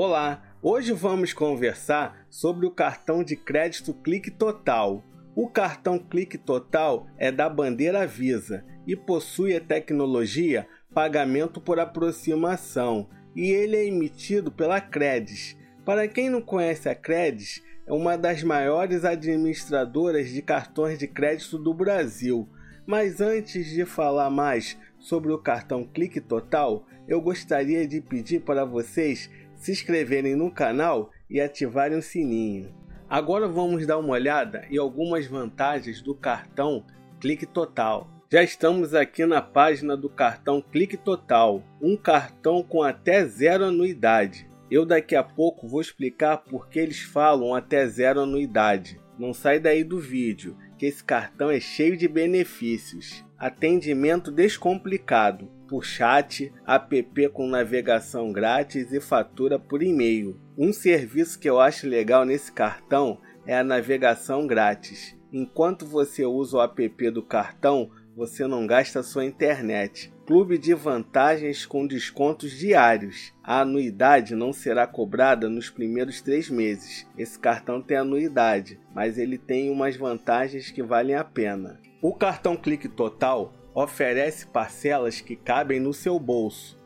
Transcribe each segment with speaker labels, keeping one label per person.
Speaker 1: Olá, hoje vamos conversar sobre o cartão de crédito Clique Total. O cartão Clique Total é da bandeira Visa e possui a tecnologia pagamento por aproximação e ele é emitido pela Credis. Para quem não conhece a Credis, é uma das maiores administradoras de cartões de crédito do Brasil. Mas antes de falar mais sobre o cartão Clique Total, eu gostaria de pedir para vocês se inscreverem no canal e ativarem o sininho. Agora vamos dar uma olhada em algumas vantagens do cartão Clique Total. Já estamos aqui na página do cartão Clique Total, um cartão com até zero anuidade. Eu daqui a pouco vou explicar por que eles falam até zero anuidade. Não sai daí do vídeo, que esse cartão é cheio de benefícios. Atendimento descomplicado, por chat, app com navegação grátis e fatura por e-mail. Um serviço que eu acho legal nesse cartão é a navegação grátis. Enquanto você usa o app do cartão, você não gasta sua internet. Clube de vantagens com descontos diários. A anuidade não será cobrada nos primeiros três meses. Esse cartão tem anuidade, mas ele tem umas vantagens que valem a pena. O cartão Clique Total oferece parcelas que cabem no seu bolso.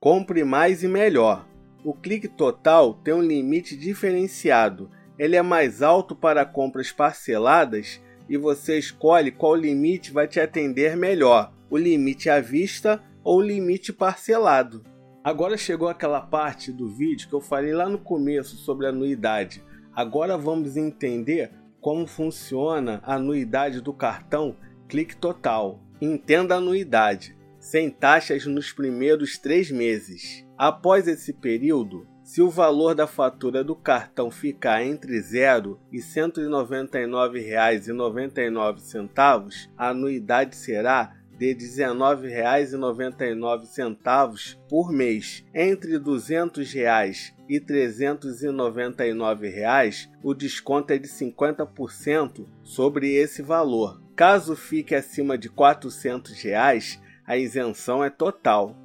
Speaker 1: Compre mais e melhor. O Clique Total tem um limite diferenciado. Ele é mais alto para compras parceladas e você escolhe qual limite vai te atender melhor: o limite à vista ou limite parcelado. Agora chegou aquela parte do vídeo que eu falei lá no começo sobre anuidade. Agora vamos entender como funciona a anuidade do cartão Clique Total. Entenda a anuidade, sem taxas nos primeiros três meses. Após esse período, se o valor da fatura do cartão ficar entre 0 e R$ 199,99, a anuidade será de R$ 19,99 por mês. Entre 200 reais e 399 reais, o desconto é de 50% sobre esse valor. Caso fique acima de 400 reais, a isenção é total.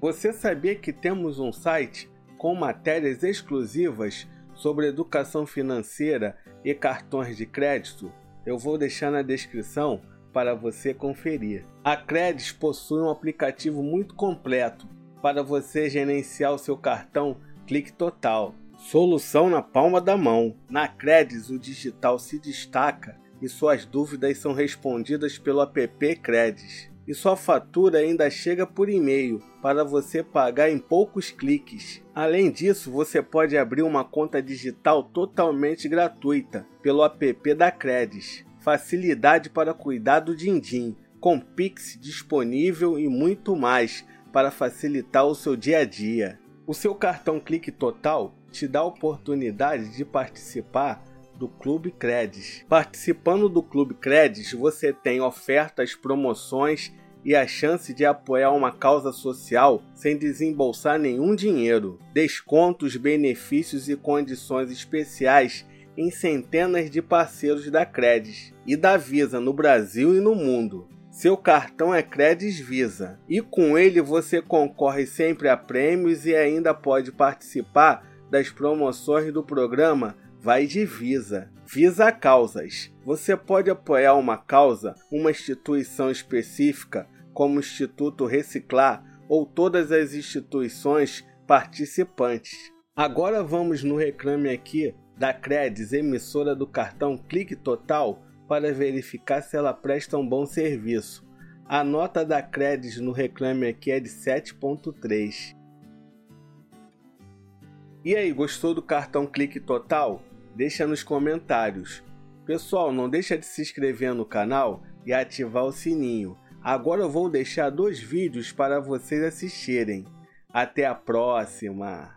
Speaker 1: Você sabia que temos um site com matérias exclusivas sobre educação financeira e cartões de crédito? Eu vou deixar na descrição para você conferir. A Credis possui um aplicativo muito completo para você gerenciar o seu cartão Clique Total. Solução na palma da mão. Na Credis, o digital se destaca e suas dúvidas são respondidas pelo app Credis. E sua fatura ainda chega por e-mail para você pagar em poucos cliques. Além disso, você pode abrir uma conta digital totalmente gratuita pelo app da Credis. Facilidade para cuidar do din-din, com Pix disponível e muito mais para facilitar o seu dia a dia. O seu cartão Clique Total te dá a oportunidade de participar do Clube Credis. Participando do Clube Credis, você tem ofertas, promoções e a chance de apoiar uma causa social sem desembolsar nenhum dinheiro. Descontos, benefícios e condições especiais em centenas de parceiros da Credis e da Visa no Brasil e no mundo. Seu cartão é Credis Visa e com ele você concorre sempre a prêmios e ainda pode participar das promoções do programa vai de Visa. Visa causas. Você pode apoiar uma causa, uma instituição específica, como o Instituto Reciclar ou todas as instituições participantes. Agora vamos no reclame aqui da Credis, emissora do cartão Clique Total, para verificar se ela presta um bom serviço. A nota da Credis no reclame aqui é de 7.3. E aí, gostou do cartão Clique Total? deixa nos comentários. Pessoal, não deixa de se inscrever no canal e ativar o sininho. Agora eu vou deixar dois vídeos para vocês assistirem. Até a próxima!